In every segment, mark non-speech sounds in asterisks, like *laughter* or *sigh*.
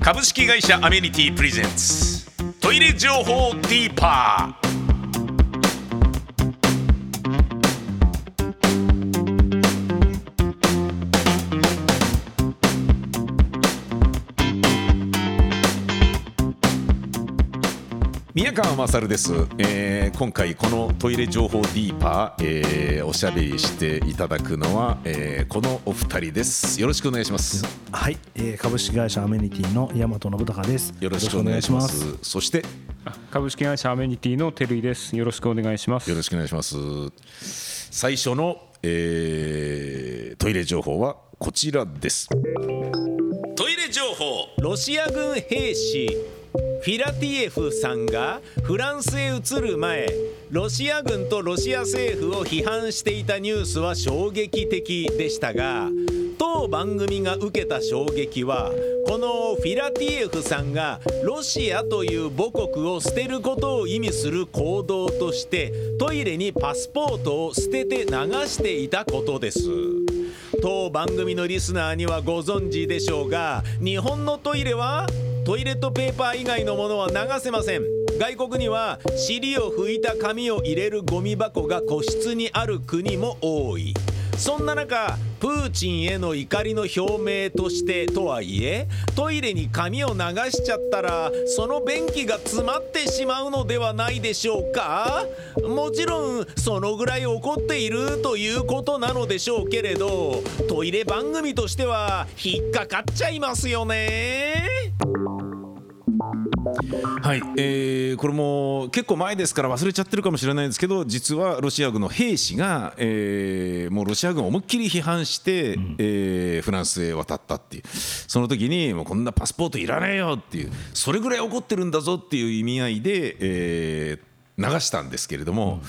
株式会社アメニティプレゼンツ。トイレ情報ディーパー。宮川勝です、えー今回このトイレ情報ディーパー、えーおしゃべりしていただくのは、えーこのお二人です。よろしくお願いします。はい、えー株式会社アメニティの大和信孝です。よろしくお願いします。そして？株式会社アメニティの照井です。よろしくお願いします。よろしくお願いします。最初の、えートイレ情報はこちらです。トイレ情報。ロシア軍兵士フィラティエフさんがフランスへ移る前ロシア軍とロシア政府を批判していたニュースは衝撃的でしたが当番組が受けた衝撃はこのフィラティエフさんがロシアという母国を捨てることを意味する行動としてトイレにパスポートを捨てて流していたことです。当番組のリスナーにはご存知でしょうが日本のトイレはトイレットペーパー以外のものは流せません。外国には尻を拭いた紙を入れるゴミ箱が個室にある国も多い。そんな中プーチンへの怒りの表明としてとはいえトイレに紙を流しちゃったらその便器が詰まってしまうのではないでしょうか。もちろんそのぐらい怒っているということなのでしょうけれどトイレ番組としては引っかかっちゃいますよね。はい、えーこれも結構前ですから忘れちゃってるかもしれないんですけど実はロシア軍の兵士が、えーもうロシア軍を思いっきり批判して、えーフランスへ渡ったっていう。その時にもうこんなパスポートいらねえよっていう。それぐらい怒ってるんだぞっていう意味合いで、えー流したんですけれども、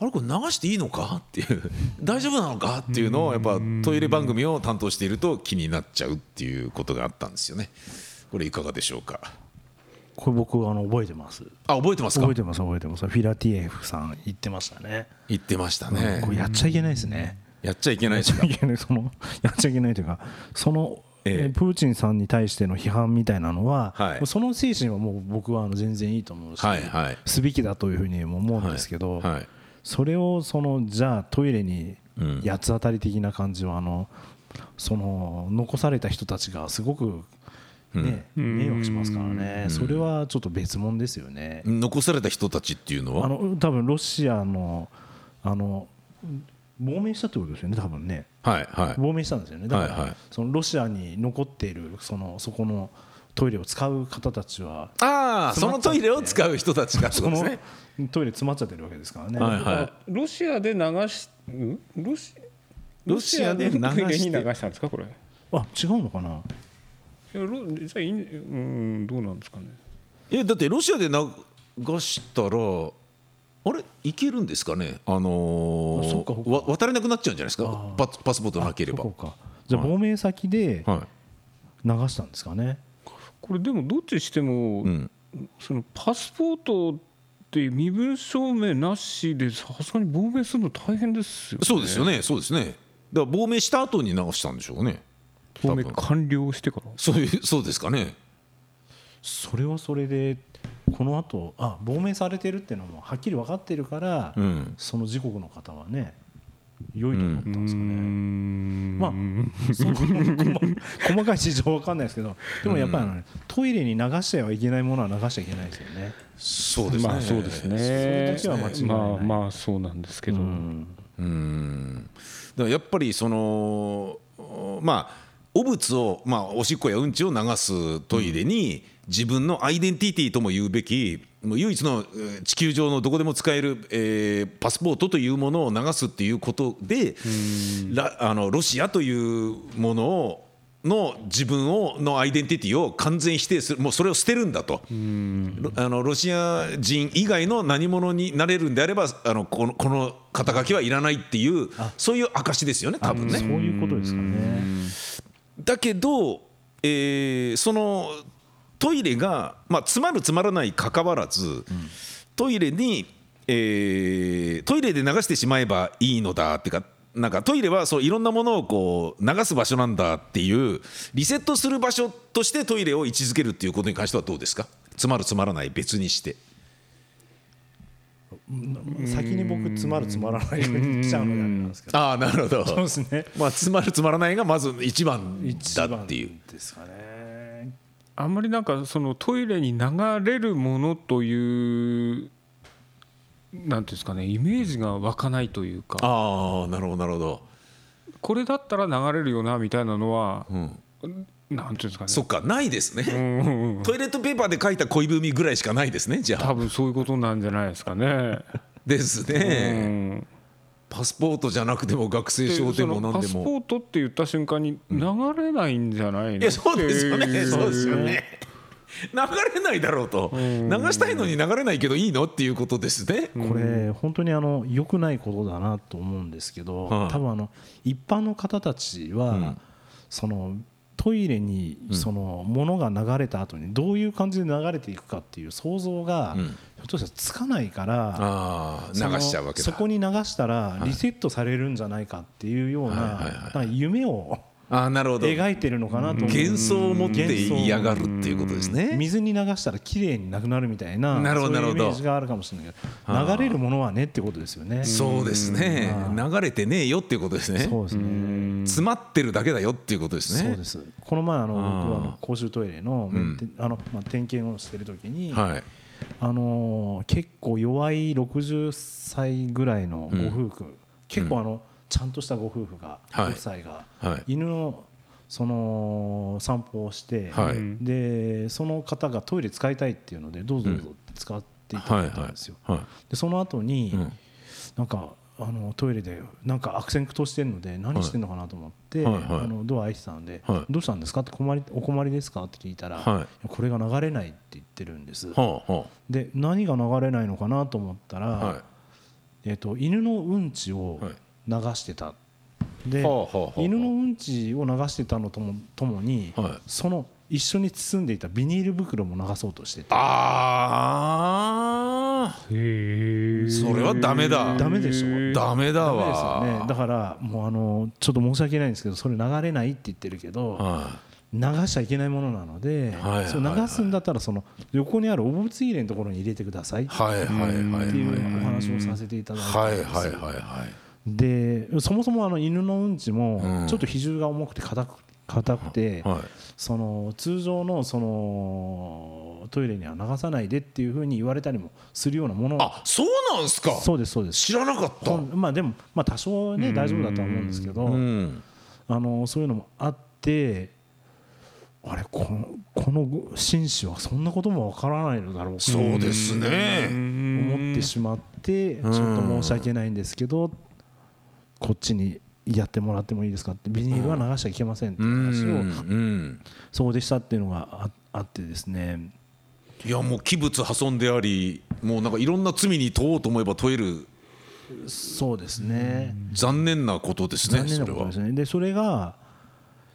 あれこれ流していいのかっていう。*laughs* 大丈夫なのかっていうのをやっぱトイレ番組を担当していると気になっちゃうっていうことがあったんですよね。これいかがでしょうか？これ僕あの覚えてます？あ覚えてますか？覚えてます覚えてます。フィラティエフさん言ってましたね。言ってましたね、これやっちゃいけないですね。やっちゃいけないゃいけない *laughs* そのやっちゃいけないというかその。えプーチンさんに対しての批判みたいなのは、はいその精神はもう僕はあの全然いいと思うし、すべきだというふうにも思うんですけど、はいそれをそのじゃあトイレにうん八つ当たり的な感じはあのその残された人たちがすごく、ね迷惑しますからね。それはちょっと別物ですよね。残された人たちっていうのは？あの多分ロシアのあの亡命したってことですよね多分ね。はいはい。亡命したんですよね。だから、はいはい。そのロシアに残っているそのそこのトイレを使う方たちはああそのトイレを使う人たちがそのトイレ詰まっちゃってるわけですからね。はいはい。ロシアで流し、ん？ロシロシアで流し流したんですかこれ？いあ違うのかな？やロじゃあいうんどうなんですかね。いやだってロシアで流したらあれ？いけるんですかね？あのー渡れなくなっちゃうんじゃないですか？パパスポートなければ。そうかじゃあ亡命先ではい。流したんですかね？これでもどっちしても、うん。そのパスポートっていう身分証明なしでさすがに亡命するの大変ですよね。そうですよねそうですね。だから亡命した後に流したんでしょうね亡命完了してから？そういうそうですかねそれはそれでこの後あ亡命されてるっていうのもはっきり分かってるから、うんその自国の方はね良いと思ったんですかね。んまあその細細かい事情は分かんないですけどでもやっぱりあのね、トイレに流してはいけないものは流しちゃいけないですよね。そうですねまあそうですね。それだけは間違いないまあまあそうなんですけど。うんうんだからやっぱりそのまあ汚物を、まあ、おしっこやうんちを流すトイレに自分のアイデンティティとも言うべきもう唯一のえー地球上のどこでも使える、えーパスポートというものを流すっていうことでらあのロシアというものをの自分をのアイデンティティを完全否定するもうそれを捨てるんだと。ロあのロシア人以外の何者になれるんであればあのこのこの肩書きはいらないっていうそういう証ですよね多分そうね。いうことですかね。だけど、えーそのトイレが、まあ、詰まる詰まらないかかわらず、トイレに、えートイレで流してしまえばいいのだってかなんかトイレはそういろんなものをこう流す場所なんだっていうリセットする場所としてトイレを位置づけるっていうことに関してはどうですか？詰まる詰まらない別にして。先に僕詰まる詰まらないように来ちゃうのであれなんですけど。ああなるほど。そうですね。まあ詰まる詰まらないがまず一番一番だっていう。ですかねあんまりなんかそのトイレに流れるものというなんていうんですかねイメージが湧かないというか。ああなるほどなるほど。これだったら流れるよなみたいなのはうんなんていうんですかね。そっかないですね。うんうんうん。トイレットペーパーで書いた恋文ぐらいしかないですねじゃあ。多分そういうことなんじゃないですかね。ですうねん。パスポートじゃなくても学生で証でも何でも。ポートって言った瞬間に流れないんじゃないの？いやそうですよね。そうですよね。流れないだろうと。流したいのに流れないけどいいのっていうことですね。これ本当にあの良くないことだなと思うんですけど、はい。多分あの一般の方たちは、うん。そのトイレにその物が流れた後にどういう感じで流れていくかっていう想像がうん。ひょっとしたらつかないから、流しちゃうわけだ。そこに流したらリセットされるんじゃないかっていうような夢をああなるほど。描いてるのかなと幻想を持って嫌がるっていうことですね。水に流したら綺麗になくなるみたいななるほどそういうイなるほどメージがあるかもしれない。けど。流れるものはねってことですよね。そうですね。うん。流れてねえよっていうことですね。そうですね。詰まってるだけだよっていうことですね。そうです。この前あの僕は公衆トイレのあのまあ点検をしてる時にはい。あのー結構弱い60歳ぐらいのご夫婦結構あのちゃんとしたご夫婦がごはい夫妻がはい。犬のその散歩をしてはい。でその方がトイレ使いたいっていうのでどうぞどうぞ使っていただいたんですよ。はい。でその後に、うん。なんかあのトイレでなんか悪戦苦闘してるので何してんのかなと思って、あのドア開いてたんで、はい。どうしたんですかって困りお困りですかって聞いたら、はい。これが流れないって言ってるんです、で何が流れないのかなと思ったら、えっと犬のうんちをはい流してた、で、犬のうんちを流してたのともともに、はい。その一緒に包んでいたビニール袋も流そうとしてて。ああへえそれはダメだ。ダメでしょ。ダメだダメですよわね。だからもうあのちょっと申し訳ないんですけどそれ流れないって言ってるけどは流しちゃいけないものなのでそう流すんだったらその横にあるお物入れのところに入れてください。っいはいはいはいはい。ていうお話をさせていただいたんはいはいはいはいでそもそもあの犬のうんちうん。もちょっと比重が重くて硬く硬くてはい。その通常のそのトイレには流さないでっていうふうに言われたりもするようなもの。あそうなんすか。そうですそうです。知らなかった。まあでもまあ多少ね大丈夫だとは思うんですけどうん。あのそういうのもあってあれこのこの紳士はそんなこともわからないのだろうそうですね。思ってしまってちょっと申し訳ないんですけどこっちにやってもらってもいいですかってビニールは流しちゃいけませんってういう話をん。そうでしたっていうのがああってですね。いやもう器物破損でありもうなんかいろんな罪に問おうと思えば問える。そうですね。残念なことですね残念なことですね。でそれが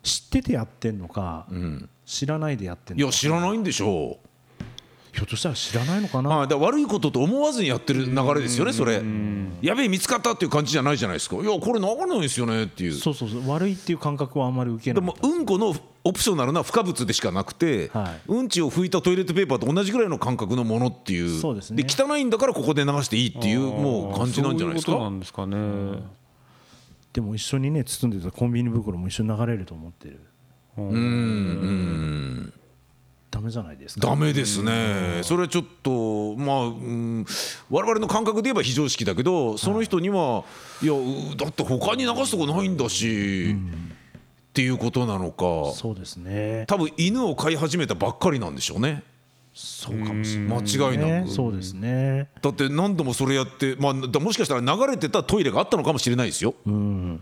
知っててやってんのかうん。知らないでやってんいのか。や知らないんでしょひょっとしたら知らないのかな？うはいだ悪いことと思わずにやってる流れですよねそれ。やべえ見つかったっていう感じじゃないじゃないですか。いやこれ流れないですよねっていう。そうそうそう悪いっていう感覚はあんまり受けでないもうんこのオプショナルな不可物でしかなくて、はい。うんちを拭いたトイレットペーパーと同じぐらいの感覚のものっていう。そうですね。汚いんだからここで流していいっていうもう感じなんじゃないですか？そういうことなんですかね。でも一緒にね包んでたコンビニ袋も一緒に流れると思ってる。うんうんダメじゃないですか。ダメですね、それはちょっと、まあ、うん、我々の感覚で言えば非常識だけど、その人には、いや、うだって他に流すとこないんだし、っていうことなのか、そうですね。多分犬を飼い始めたばっかりなんでしょうね、そうかもしれない間違いなく。ねそうですね。だって何度もそれやって、まあ、だもしかしたら流れてたトイレがあったのかもしれないですよ。うん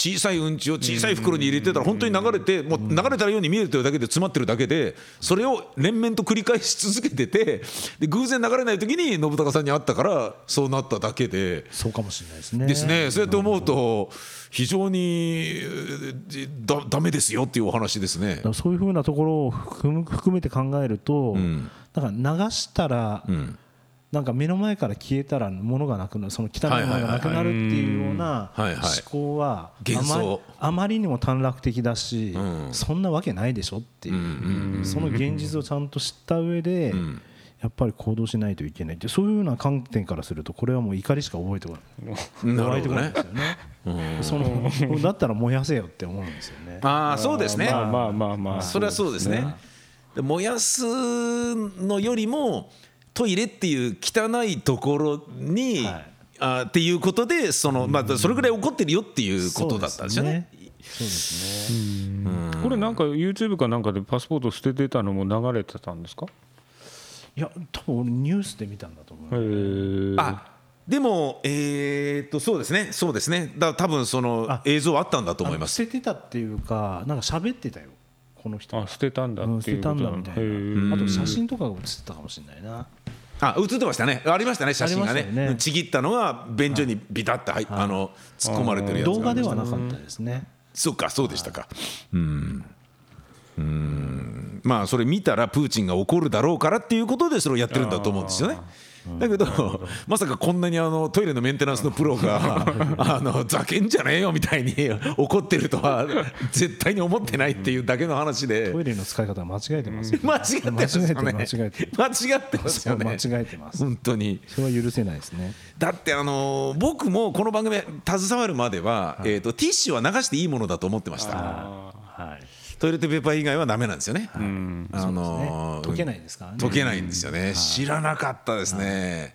小さいうんちを小さい袋に入れてたら本当に流れてもう流れたように見えてるだけで詰まってるだけでそれを連綿と繰り返し続けててで偶然流れない時に信孝さんに会ったからそうなっただけで。そうかもしれないですね。ですね。そうやって思うと非常にえーだダメですよっていうお話ですね。そういうふうなところを含めて考えると、ん。だから流したらうんなんか目の前から消えたら物がなくなるその汚いものがなくなるっていうような思考は幻想。あまあまりにも短絡的だし、ん。そんなわけないでしょっていう,、その現実をちゃんと知った上で、やっぱり行動しないといけないってそういうような観点からするとこれはもう怒りしか覚えてこない。なね。こないんですよね。そのだったら燃やせよって思うんですよね。ああそうですね。まあまあまあまあ。それはそうですね。で燃やすのよりもトイレっていう汚いところに、はいあっていうことでその、まあ、それぐらい怒ってるよっていうことだったんですよね。そうですね。これなんか YouTube かなんかでパスポート捨ててたのも流れてたんですか？いや多分俺ニュースで見たんだと思へう。えあでも、えー、っとそうですねそうですねだ多分そのあ映像あったんだと思います。捨ててたっていうかなんか喋ってたよこの人。あ捨てたんだうん捨てたっていうことんだみたいへな。えあと写真とかが写ってたかもしれないな。あ映ってましたね。ありましたね写真がね。ね。ちぎったのが便所にビタッと入っあの突っ込まれてるやつが動画ではなかったですね。そうかそうでしたか。うん。うん。まあそれ見たらプーチンが怒るだろうからっていうことでそれをやってるんだと思うんですよねだけどまさかこんなにあのトイレのメンテナンスのプロがあのざけんじゃねえよみたいに *laughs* 怒ってるとは絶対に思ってないっていうだけの話でトイレの使い方は間違えてますよ。間違ってますよね間違えてる間違えてる。間違ってますよね間違えてます。本当にそれは許せないですね。だってあの僕もこの番組携わるまでは、えー、とティッシュは流していいものだと思ってましたはい。トイレットペーパー以外はダメなんですよね、あねのー溶けないですからね。溶けないんですよね、知らなかったですね、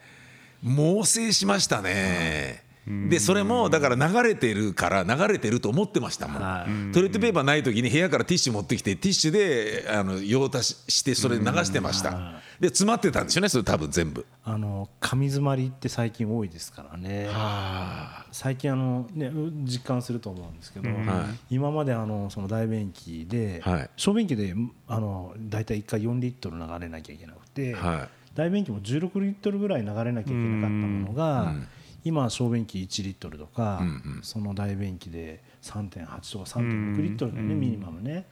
猛省しましたね、でそれもだから流れてるから流れてると思ってましたもん、はい。トイレットペーパーない時に部屋からティッシュ持ってきてティッシュであの用足ししてそれ流してました、で詰まってたんですよねそれ多分全部。あの紙詰まりって最近多いですからね。最近あの、ね、実感すると思うんですけど、今まであのその大便器で、はい。小便器であの大体1回4リットル流れなきゃいけなくて、はい。大便器も16リットルぐらい流れなきゃいけなかったものが、今は小便器1リットルとか、その大便器で3.8とか3.6リットルだよね、ミニマムね、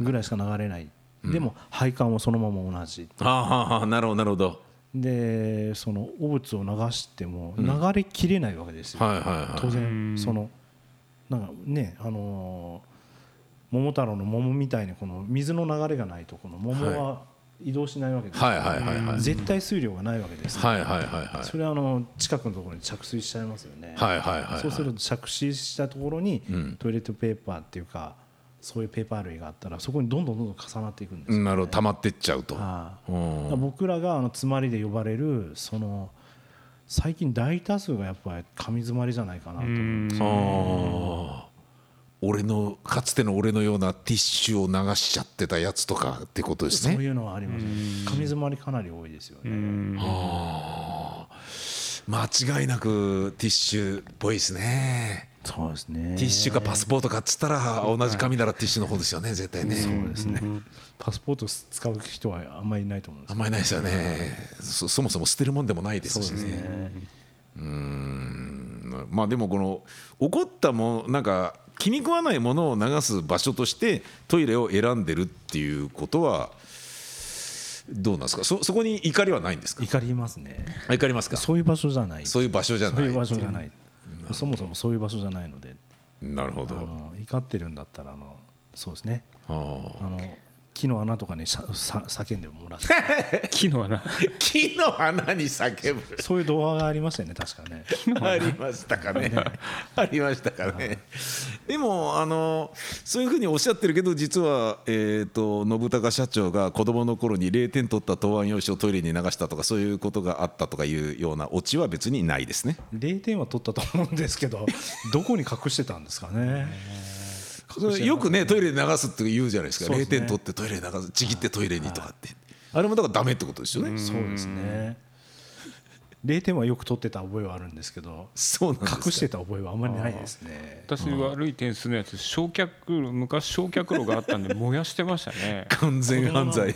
ぐらいしか流れない、でも配管はそのまま同じ。ああなるほどなるほど。でその汚物を流しても流れきれないわけですよ、はいはいはい。当然そのなんかねあのー桃太郎の桃みたいにこの水の流れがないとこの桃は移動しないわけです。よ、はいはいはいはい。絶対水量がないわけです。よ、はいはいはいはい。それはあの近くのところに着水しちゃいますよね、はいはいはいはい。そうすると着水したところにトイレットペーパーっていうかそういうペーパー類があったらそこにどんどんどんどん重なっていくんですよ、なるほど。溜まってっちゃうと。はい。うん。だから僕らがあの詰まりで呼ばれるその最近大多数がやっぱり紙詰まりじゃないかなと思うんですよああ俺のかつての俺のようなティッシュを流しちゃってたやつとかってことですね。そういうのはあります。ね紙詰まりかなり多いですよね。間違いなくティッシュっぽいですね。そうですね。ティッシュかパスポートかっつったら同じ紙ならティッシュの方ですよね絶対ね。そうですね。パスポート使う人はあんまりいないと思うんですあんまりないですよね。そそもそも捨てるもんでもないですしそうですね。ねうん。まあでもこの起こったもなんか気に食わないものを流す場所としてトイレを選んでるっていうことはどうなんですか？そそこに怒りはないんですか？怒りますね。あ怒りますか？そういう場所じゃない。そういう場所じゃない。そういう場所じゃない。そもそもそういう場所じゃないので。あなるほど。の怒ってるんだったらあのそうですね。あの木の穴とかにささ叫んでもらって。*laughs* 木の穴。木の穴に叫ぶ。そういう動画がありましたよね確かね。ありましたかね。*laughs* ありましたかね。でもあのそういうふうにおっしゃってるけど実はえっ、と信孝社長が子供の頃に0点取った答案用紙をトイレに流したとかそういうことがあったとかいうようなオチは別にないですね。0点は取ったと思うんですけどどこに隠してたんですかねよくねトイレで流すって言うじゃないですか。0そうですね。点取ってトイレに流す。ちぎってトイレにとかって。あれもだからダメってことですよね。そうですね。0点はよく取ってた覚えはあるんですけどそうなんですか。隠してた覚えはあんまりないですね。私悪い点数のやつ焼却炉昔焼却炉があったんで燃やしてましたね。*laughs* 完全犯罪。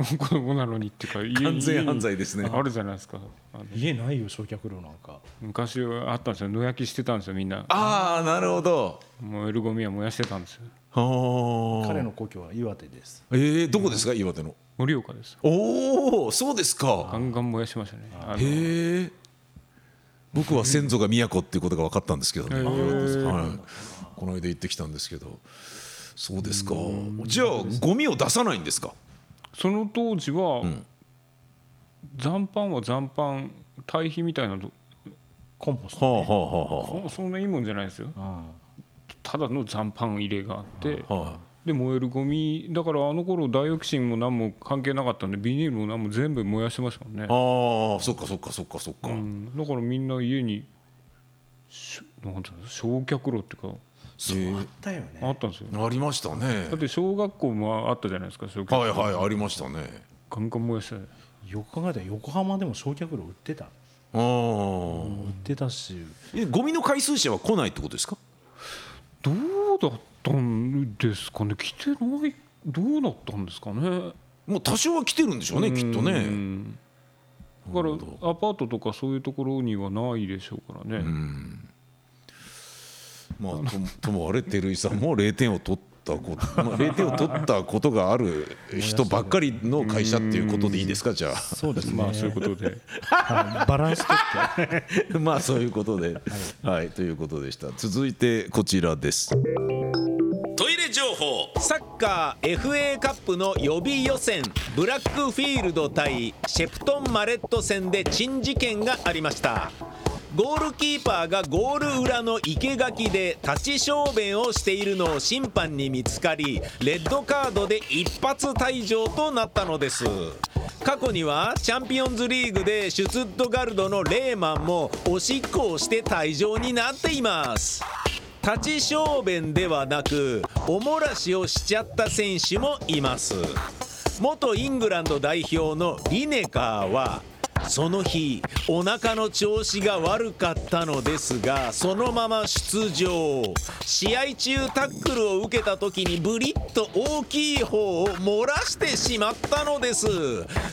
*laughs* 子供なのにっていうか家完全犯罪ですね。あるじゃないですか。家ないよ焼却炉なんか。昔はあったんですよ。野焼きしてたんですよみんな。ああなるほど。燃えるゴミは燃やしてたんですよ。はあ彼の故郷は岩手です。えー、どこですか？岩手の。盛岡です。おおそうですガかンガン燃やしてましたね。あのへえ僕は先祖が都っていうことが分かったんですけどね、はい、この間行ってきたんですけど。そうですか。じゃあゴミを出さないんですか？その当時は、ん。残飯は残飯堆肥みたいなのコンポスト、はあはあはそそんないいもんじゃないですよ。あただの残飯入れがあってあはあはで燃えるゴミ。だからあの頃ダイオキシンも何も関係なかったんでビニールも何も全部燃やしてましたもんね。あああそっかそっかそっかそっか、うん、だからみんな家にしなんていうの焼却炉っていうかそうあったよね。あったんですよ。ありましたね。だって小学校もあったじゃないですか焼却炉はいはいありましたね。ガンガン燃やしてよく考えたら横浜でも焼却炉売ってた。ああ、売ってたし。えゴミの回数車は来ないってことですか？どうだったんですかね。来てない。どうだったんですかね。もう多少は来てるんでしょうねきっとうね。んだからアパートとかそういうところにはないでしょうからね、まあとともあれ照井さんも0点を取ったこと、*laughs* まあ、0点を取ったことがある人ばっかりの会社っていうことでいいですかじゃそうですね、まあそういうことで。はい。バランスとって。あ *laughs* まあそういうことで。はい。ということでした。続いてこちらです。トイレ情報。サッカー FA カップの予備予選。ブラックフィールド対シェプトン・マレット戦で珍事件がありましたゴールキーパーがゴール裏の生垣で立ち小便をしているのを審判に見つかりレッドカードで一発退場となったのです。過去にはチャンピオンズリーグでシュツットガルドのレーマンもおしっこをして退場になっています。立ち小便ではなくおもらしをしちゃった選手もいます。元イングランド代表のリネカーはその日お腹の調子が悪かったのですがそのまま出場。試合中タックルを受けた時にブリッと大きい方を漏らしてしまったのです。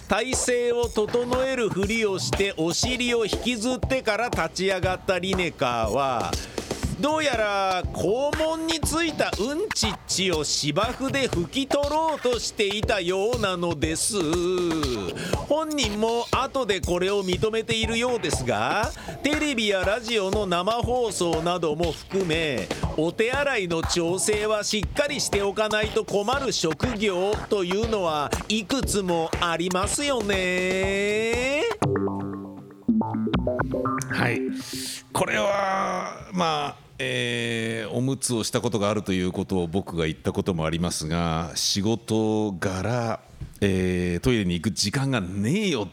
体勢を整えるふりをしてお尻を引きずってから立ち上がったリネカーはどうやら肛門についたうんちっちを芝生で拭き取ろうとしていたようなのです。本人も後でこれを認めているようですがテレビやラジオの生放送なども含めお手洗いの調整はしっかりしておかないと困る職業というのはいくつもありますよね。はい。これはまあえーおむつをしたことがあるということを僕が言ったこともありますが仕事柄、えートイレに行く時間がねえよ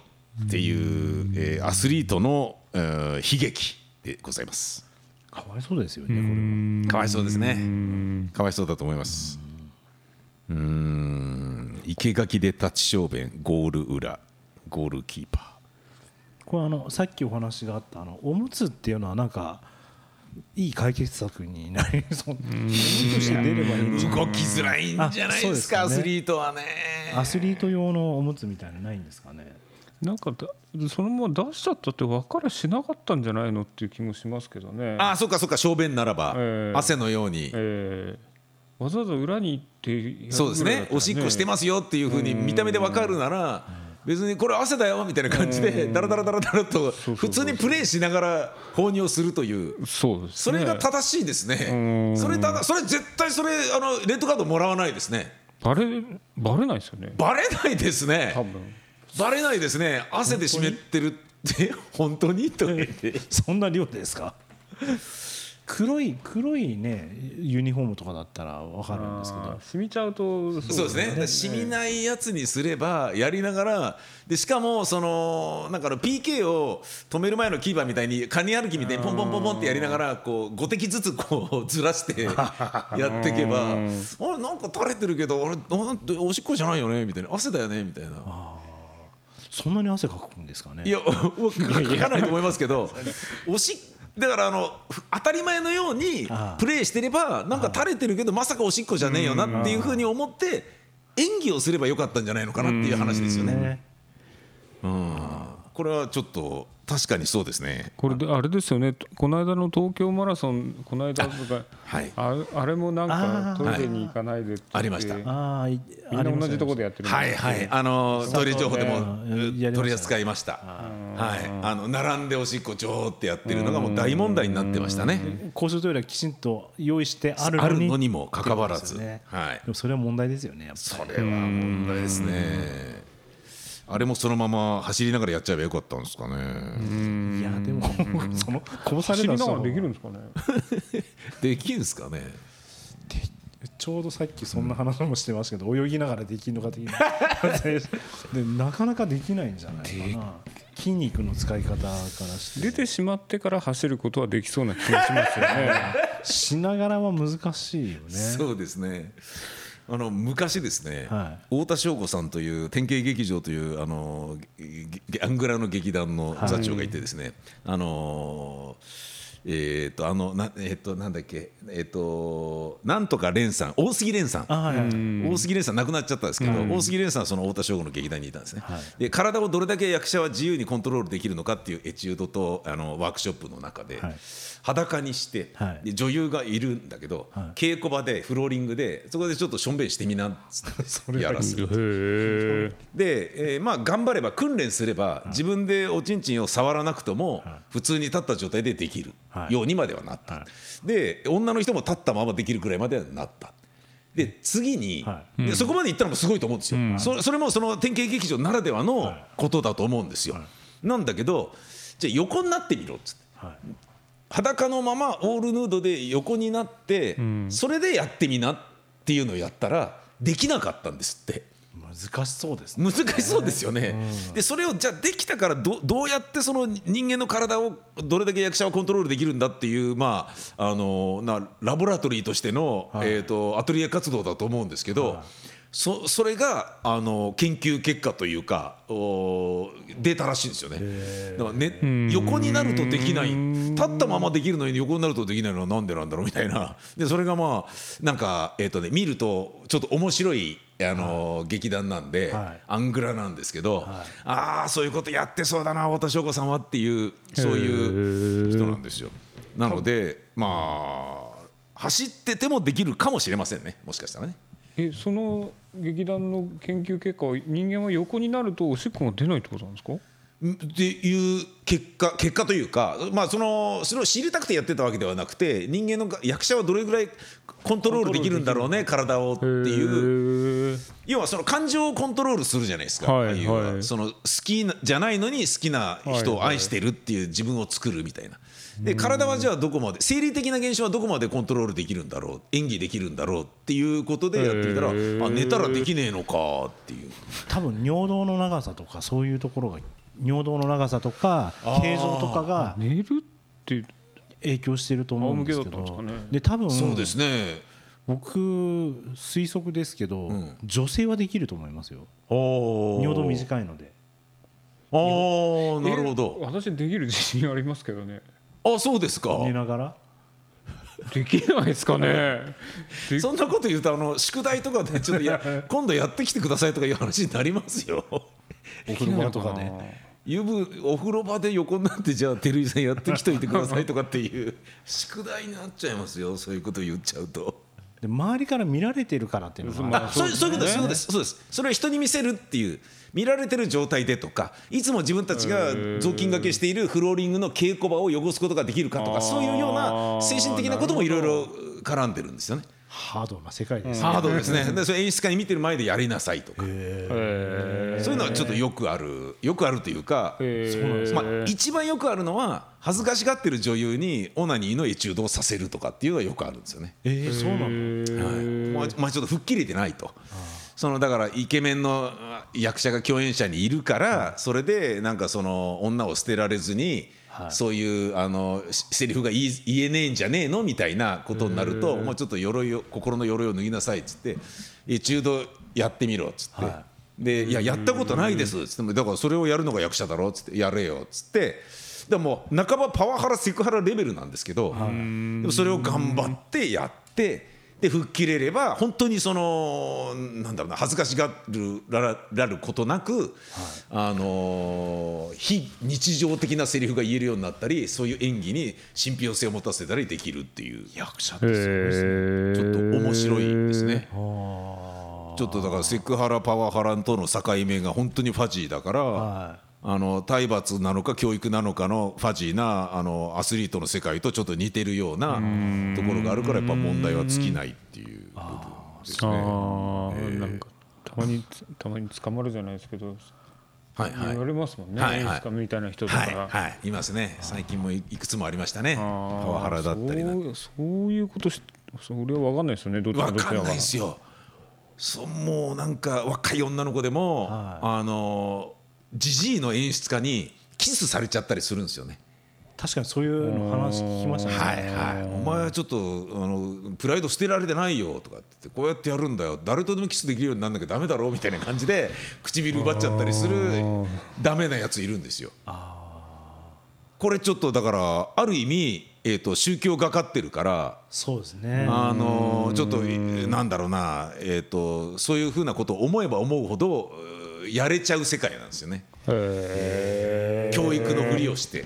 っていう、えーアスリートの、えー悲劇でございます。かわいそうですよねこかわいそうですね。かわいそうだと思います。うーん。生垣で立ち小便ゴール裏ゴールキーパー。れこれあのさっきお話があったあのおむつっていうのはなんかいい解決策になりそう。動きづらいんじゃないですかね。アスリートはね。アスリート用のおむつみたいなのないんですかね。なんかだそのまま出しちゃったって分からしなかったんじゃないのっていう気もしますけどね。ああそっかそっか小便ならば、ええ。汗のように、えーわざわざ裏に行ってやるそうですね。おしっこしてますよっていうふうに見た目でわかるなら別にこれ汗だよみたいな感じでダラダラダラダラと普通にプレーしながら放尿するという。それが正しいですね。うん。それただそれ絶対それあのレッドカードもらわないですね。バレバレないですよね。バレないですね。多分。バレないですね。汗で湿ってるって本当に？と。*laughs* そんな量ですか？黒い黒いねユニフォームとかだったらわかるんですけあどー染みちゃうとそうですね、染みないやつにすればやりながらでしかもそのなんかあの PK を止める前のキーパーみたいにカニ歩きみたいにポンポンポンポンってやりながらこう5滴ずつこうずらして *laughs* やっていけばあれなんか垂れてるけどあれなんておしっこじゃないよね？みたいな。汗だよね？みたいな。そんなに汗かくんですかね？いや、*laughs* 僕書かないと思いますけど、*laughs* おしだからあのふ当たり前のようにプレーしてればなんか垂れてるけどまさかおしっこじゃねえよなっていうふうに思って演技をすればよかったんじゃないのかなっていう話ですよね。ねうんこれはちょっと確かにそうですね。これであれですよね。この間の東京マラソンこの間とかはい。ああれもなんかトイレに行かないでありました。あみんな同じところでやってるんはいはい、あのトイレ情報でも取り扱いました。はい、あの並んでおしっこちょーってやってるのがもう大問題になってましたね。公衆トイレはきちんと用意してあるのに。あるのにもかかわらず、ね。はい。で、もそれは問題ですよねそれは問題ですね。あれもそのまま走りながらやっちゃえばよかったんですかね。りいやでもその殺さ走りなれたらできるんですかねできるんですかね。ちょうどさっきそんな話もしてましたけど泳ぎながらできるのか的なでなかなかできないんじゃないかな筋肉の使い方からして出てしまってから走ることはできそうな気がしますよねしながらは難しいよねそうですね。あの昔ですね、は太田翔子さんという典型劇場というあのアングラの劇団の座長がいてですね、あのえっ、とあのなえっ、となんだっけえっ、となんとか蓮さん大杉蓮さん。大杉蓮さん亡くなっちゃったんですけど、大杉蓮さんはその太田翔吾の劇団にいたんですね、はい。で体をどれだけ役者は自由にコントロールできるのかっていうエチュードとあのワークショップの中で、はい裸にして、はい。で女優がいるんだけど、はい。稽古場でフローリングでそこでちょっとしょんべんしてみなっつってやらせる。で、えーまあ頑張れば訓練すれば自分でおちんちんを触らなくとも普通に立った状態でできる。はい。ようにまではなった、はで女の人も立ったままできるくらいまではなった。で次に、はでそこまでいったのもすごいと思うんですよ、そそれもその典型劇場ならではのことだと思うんですよ、なんだけどじゃあ横になってみろっつって。はい裸のままオールヌードで横になって、それでやってみなっていうのをやったらできなかったんですって。難しそうですね。難しそうですよね、でそれをじゃあできたからどどうやってその人間の体をどれだけ役者はコントロールできるんだっていう、まあ、あのなラボラトリーとしての、えー、とアトリエ活動だと思うんですけど、そそれがあの研究結果というかお出たらしいんですよね。だからね横になるとできない。立ったままできるのに横になるとできないのはなんでなんだろうみたいな。でそれがまあなんか、えーとね、見るとちょっと面白いあの、劇団なんで、はい。アングラなんですけど、ああそういうことやってそうだな太田翔子さんはっていうそういう人なんですよ。なのでまあ走っててもできるかもしれませんねもしかしたらね。えその劇団の研究結果は人間は横になるとおしっこが出ないってことなんですか？っていう結果結果というか、まあ、そのそれを知りたくてやってたわけではなくて人間のが役者はどれぐらいコントロールできるんだろうね体をっていう。要はその感情をコントロールするじゃないですか、はいは。はい。その好きなじゃないのに好きな人を愛してるっていう自分を作るみたいな。で体はじゃあどこまで生理的な現象はどこまでコントロールできるんだろう演技できるんだろうっていうことでやってみたらあ寝たらできねえのかっていう。多分尿道の長さとかそういうところが尿道の長さとか形状とかが寝るって。影響してると思うんですけど。ですかねで多分そうですね。僕推測ですけどん。女性はできると思いますよ。尿尿道短いので。ああなるほえど私できる自信ありますけどねあそうですか。寝ながら？できないですかね。で *laughs* そんなこと言うとあの宿題とかでちょっとや *laughs* 今度やってきてくださいとかいう話になりますよ。*laughs* お風呂場とかで湯船お風呂場で横になってじゃあ照井さんやってきといてくださいとかっていう宿題になっちゃいますよ。そういうこと言っちゃうと。で周りから見られてるからっていうのがまああそういうことですそういうことです。そうです。それは人に見せるっていう見られてる状態でとかいつも自分たちが雑巾がけしているフローリングの稽古場を汚すことができるかとかそういうような精神的なこともいろいろ絡んでるんですよね。ハードな世界ですハードですね。でそれ演出家に見てる前でやりなさいとか、へそういうのはちょっとよくあるよくあるというか、えまあ一番よくあるのは恥ずかしがってる女優にオナニーのエチュードをさせるとかっていうのはよくあるんですよね。えー。そうなのはい、まあ、まあちょっと吹っ切れてないと。そのだからイケメンのあ役者が共演者にいるからそれでなんかその女を捨てられずにそういうあのしセリフが言えねえんじゃねえのみたいなことになるともうちょっと鎧を心の鎧を脱ぎなさいっつってエチュードやってみろっつって、でいややったことないですっつって。もだからそれをやるのが役者だろっつってやれよっつって。でも半ばパワハラセクハラレベルなんですけど、でもそれを頑張ってやって。でで吹っ切れれば本当にそのなんだろうな恥ずかしがるららることなく、あの非日常的なセリフが言えるようになったりそういう演技に信憑性を持たせたりできるっていう。役者ですね。ちょっと面白いですね。あ。ちょっとだからセクハラパワハラとの境目が本当にファジーだから、はあの体罰なのか教育なのかのファジーなあのアスリートの世界とちょっと似てるようなところがあるからやっぱ問題は尽きないっていう部分ですね。ああ、なんかたまにたまに捕まるじゃないですけど、はいはい。言われますもんね、はいはい。みたいな人とか、はいはい。いますね。最近もいいくつもありましたね。パワハラだったりそうそういうことしそれは分かんないですよね。どっちかどっちかがないですよ。そうもうなんか若い女の子でも、はあのジジイの演出家にキスされちゃったりするんですよね。確かにそういうの話聞きましたね。はいはい、お前はちょっとあのプライド捨てられてないよとかってこうやってやるんだよ。誰とでもキスできるようになんなきゃダメだろうみたいな感じで *laughs* 唇奪っちゃったりするダメなやついるんですよ。これちょっとだからある意味、えー、と宗教がかってるからそうですね。あのちょっとなんだろうな、えー、とそういうふうなことを思えば思うほどうやれちゃう世界なんですよね。へ教育のふりをして。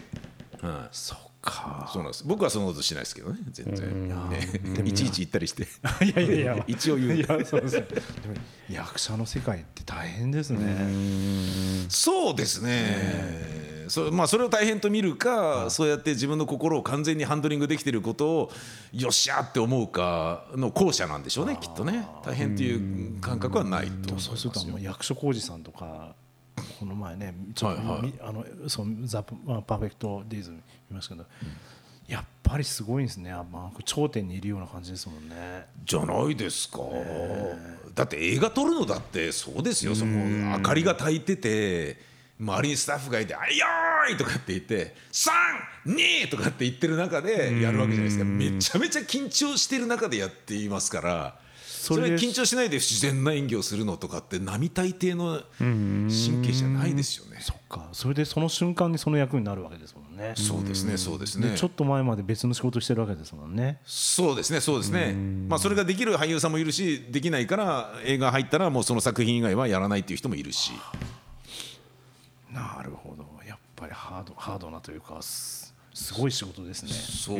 はい。そうか。そうなんです。僕はそのことしないですけどね全然、ね、いちいち言ったりして。いやいやいや。一応言う。いやそうですね。でも役者の世界って大変ですね。そうですね、そまあ、それを大変と見るか、そうやって自分の心を完全にハンドリングできていることをよっしゃって思うかの後者なんでしょうねきっとね。大変という感覚はないと思いますそうすると役所広司さんとかこの前ねちょっとはいはい。みあのそうザまあパーフェクトデイズ見ましたけど、やっぱりすごいんですね。あまあ頂点にいるような感じですもんね。じゃないですか、だって映画撮るのだってそうですよ。その明かりが焚いてて周りにスタッフがいて「あいよーい!」とかって言って「32!」とかって言ってる中でやるわけじゃないですか。めちゃめちゃ緊張してる中でやっていますから。それ緊張しないで自然な演技をするのとかって並大抵の神経じゃないですよね。そっか。それでその瞬間にその役になるわけですもんね。そうですねそうですね。でちょっと前まで別の仕事してるわけですもんね。そうですね、そうですね。まあ、それができる俳優さんもいるし、できないから、映画入ったら、もうその作品以外はやらないっていう人もいるし。なるほど。やっぱりハードハードなというかすすごい仕事ですね。そう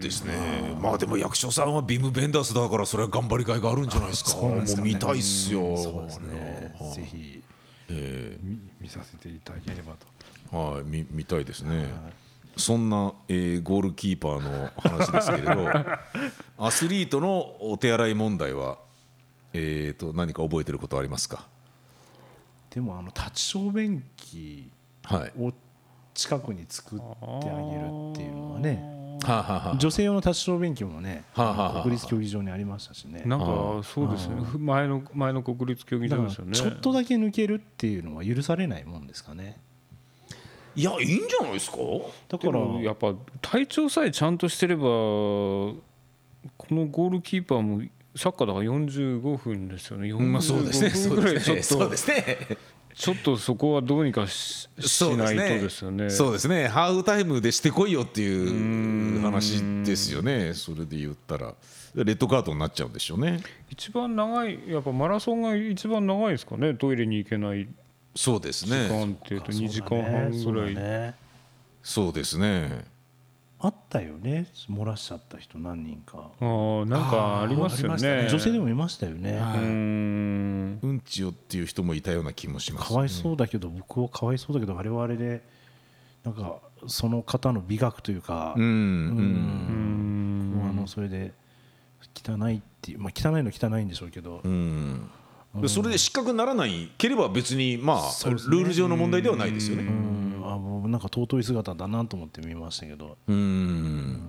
ですね。まあ、でも役所さんはビムベンダースだから、それは頑張りがいがあるんじゃないですか。そうなんですかね。もう見たいっすよ。そうですね。ぜひ見見させていただければと。はい、見見たいですね。そんな、えーゴールキーパーの話ですけれど *laughs* アスリートのお手洗い問題は、えー、と何か覚えてることありますか、でもあの立ち小便器はい、を近くに作ってあげるっていうのはねはあ、はあは女性用の立ち小便器もねはあ国立競技場にありましたしね。なんかそうですね。前の前の国立競技場ですよね。らちょっとだけ抜けるっていうのは許されないもんですかね。いやいいんじゃないですか？でだからもやっぱ体調さえちゃんとしてればこのゴールキーパーもサッカーだから45分ですよね。まあそうですね。45そう分ぐらいですね。ちょっとそうですね。ちょっとそこはどうにかししないとですよね。そうですね。ハーフタイムでしてこいよっていう話ですよね。それで言ったら。レッドカードになっちゃうんでしょうね。一番長いやっぱマラソンが一番長いですかね。トイレに行けないそうです時間ねっていうと2時間半ぐらい、そうですねあったよね。漏らしちゃった人何人か。ああなんかありますよありましたね。女性でもいましたよね。うーん。うんちよっていう人もいたような気もします。かわいそうだけど僕はかわいそうだけどあれはあれでなんかその方の美学というかうん。うん。うん。あのそれで汚いっていうまあ汚いの汚いんでしょうけど。うん。でそれで失格にならないければ別にまあ、ルール上の問題ではないですよねなんか尊い姿だなと思って見ましたけど。うん。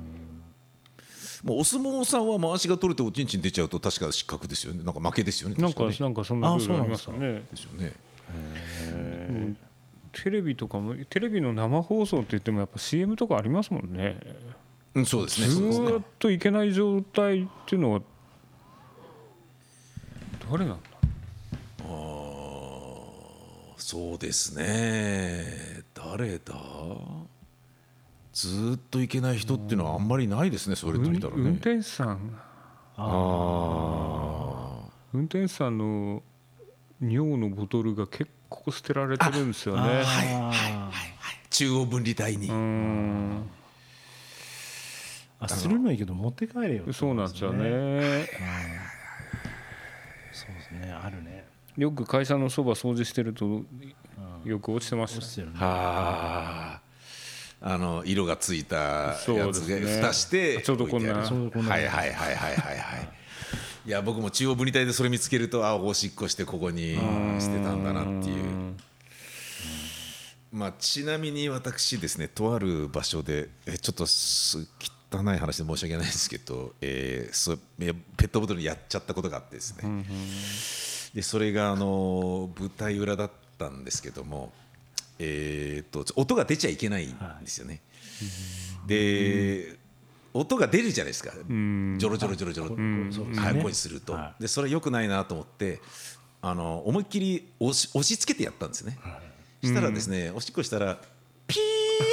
もうお相撲さんは回しが取れておちんちん出ちゃうと確か失格ですよね。なんか負けですよね。なんかなんかそんなルールありますよね。ですよね。テレビとかもテレビの生放送って言ってもやっぱ CM とかありますもんね。うんそうですね。ずっといけない状態っていうのは誰なんだそうですね。誰だ？ずーっといけない人っていうのはあんまりないですねそれと運見たらね。運転手さん。あ運転手さんの尿のボトルが結構捨てられてるんですよね。あ中央分離帯に、あするのいいけど持って帰れよってそうなんですよね。そうですね。あるねよく会社のそば掃除してるとよく落ちてました落ちてるね。はあ。あの色がついたやつそうで蓋してちょうどこんな置いてある。ちょうどこんなはいはいはいはいはいはい。いや僕も中央分離帯でそれ見つけるとあおしっこしてここにしてたんだなっていう。まあちなみに私ですねとある場所でえちょっとす汚い話で申し訳ないですけど、えーそペットボトルにやっちゃったことがあってですね、でそれがあの舞台裏だったんですけども、えー、と音が出ちゃいけないんですよね。で音が出るじゃないですか、ジョロジョロジョロジョロ、声にすると、はでそれは良くないなと思ってあの思いっきり押し押し付けてやったんですね、したらですねおしっこしたらピ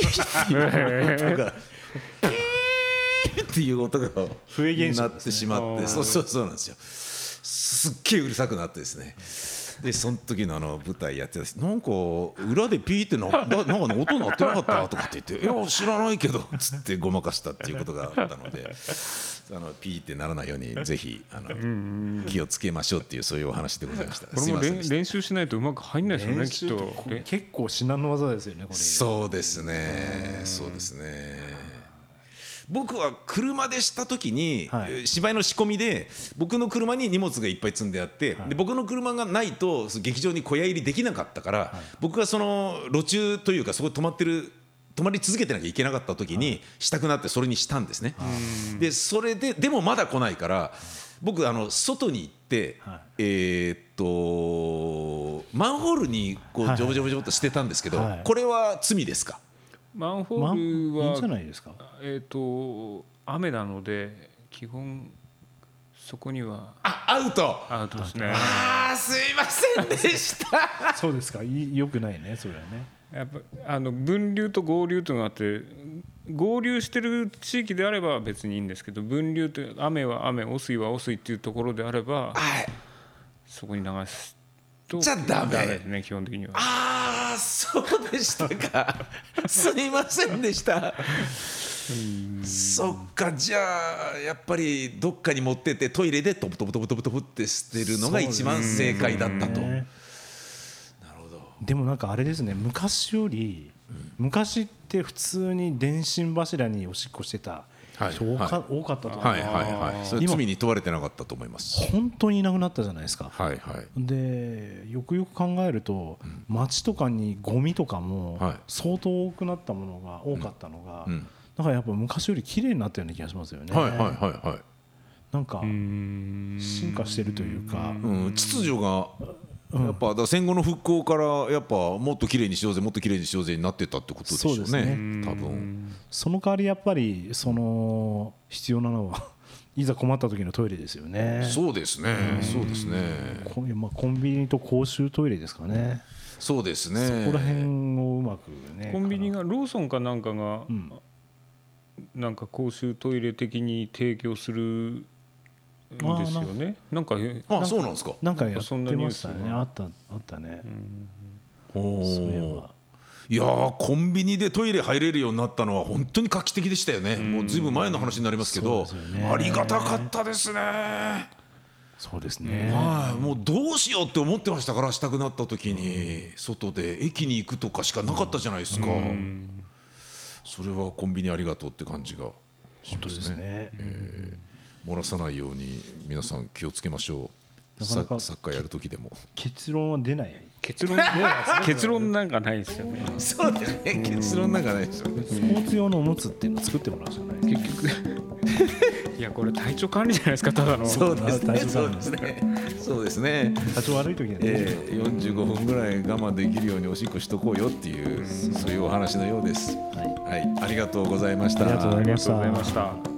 ー！っていう音がピー！っていう音が笛現象なってしまってそうそうそうなんですよすっげえうるさくなってですね。でその時のあの舞台やってたなんか裏でピーってなな *laughs* なんかね音鳴ってなかったとかって言って「いや知らないけど」っつってごまかしたっていうことがあったので *laughs* あのピーってならないようにぜひあの気をつけましょうっていうそういうお話でございました。これも練習しないとうまく入んないですよね練きっと。結構至難の技ですよねこれ。そうですね、そうですね。僕は車でした時に、はい。えー芝居の仕込みで僕の車に荷物がいっぱい積んであって、で僕の車がないと劇場に小屋入りできなかったから、僕がその路中というかそこに止まってる止まり続けてなきゃいけなかった時にしたくなってそれにしたんですね。でそれででもまだ来ないから僕あの外に行って、はい。えーっとマンホールにこうはい。ジョブジョブジョブっとしてたんですけど、はい。これは罪ですか？マンホまあいールいんじゃなはいですか。えっと雨なので基本そこにはあアウト。アウトですね。あーすいませんでした。*laughs* そうですか。いよくないねそれはね。やっぱあの分流と合流というのがあって合流してる地域であれば別にいいんですけど分流って雨は雨汚水は汚水っていうところであればはい。そこに流すとじゃダメ。ですね基本的には。ああそうでしたか。*laughs* すいませんでした。そっかじゃあやっぱりどっかに持ってってトイレでトブトブトブトブトブって捨てるのが一番正解だったとなるねほどでもなんかあれですね昔より昔って普通に電信柱におしっこしてた人多か,、はい。多かったと思う、はいはいはい。それ今罪に問われてなかったと思います。本当にいなくなったじゃないですか、はいはい。でよくよく考えると、街とかにゴミとかもはい。相当多くなったものが多かったのが、うんだからやっぱ昔より綺麗になったような気がしますよね、はいはいはいはい。なんかうん。進化してるというか、うん、秩序がやっぱ戦後の復興からやっぱもっと綺麗にしようぜもっと綺麗にしようぜになってったってことでしょうね。そうです多分。その代わりやっぱりその必要なのは *laughs* いざ困った時のトイレですよね。そうですね。そうですね。まあコンビニと公衆トイレですかね、そうですね。そこら辺をうまくねコンビニがローソンかなんかが、ん。なんか公衆トイレ的に提供するんですよね。なんかえあそうなんですか。なんかやってそんなニュースましたねが。あったあったね、おそういえー。ばいやーコンビニでトイレ入れるようになったのは本当に画期的でしたよね。もうずいぶん前の話になりますけどね。ありがたかったですね。そうですね、はい。もうどうしようって思ってましたからしたくなった時に。外で駅に行くとかしかなかったじゃないですか。それはコンビニありがとうって感じが本当ですね、漏らさないように皆さん気をつけましょう。なかなかササッカーやる時でも。結論は出ない。結論 *laughs* 結論なんかないですよね。そうですね。結論なんかないですよね。スポーツ用のおむつっていうのを作ってもらうしかない。結局。*laughs* いやこれ体調管理じゃないですかただの。そうですね。そうですねそうですね。多少悪い時はね、えー、45分ぐらい我慢できるようにおしっこしとこうよっていうそういうお話のようです。はい。はい。ありがとうございました。ありがとうございました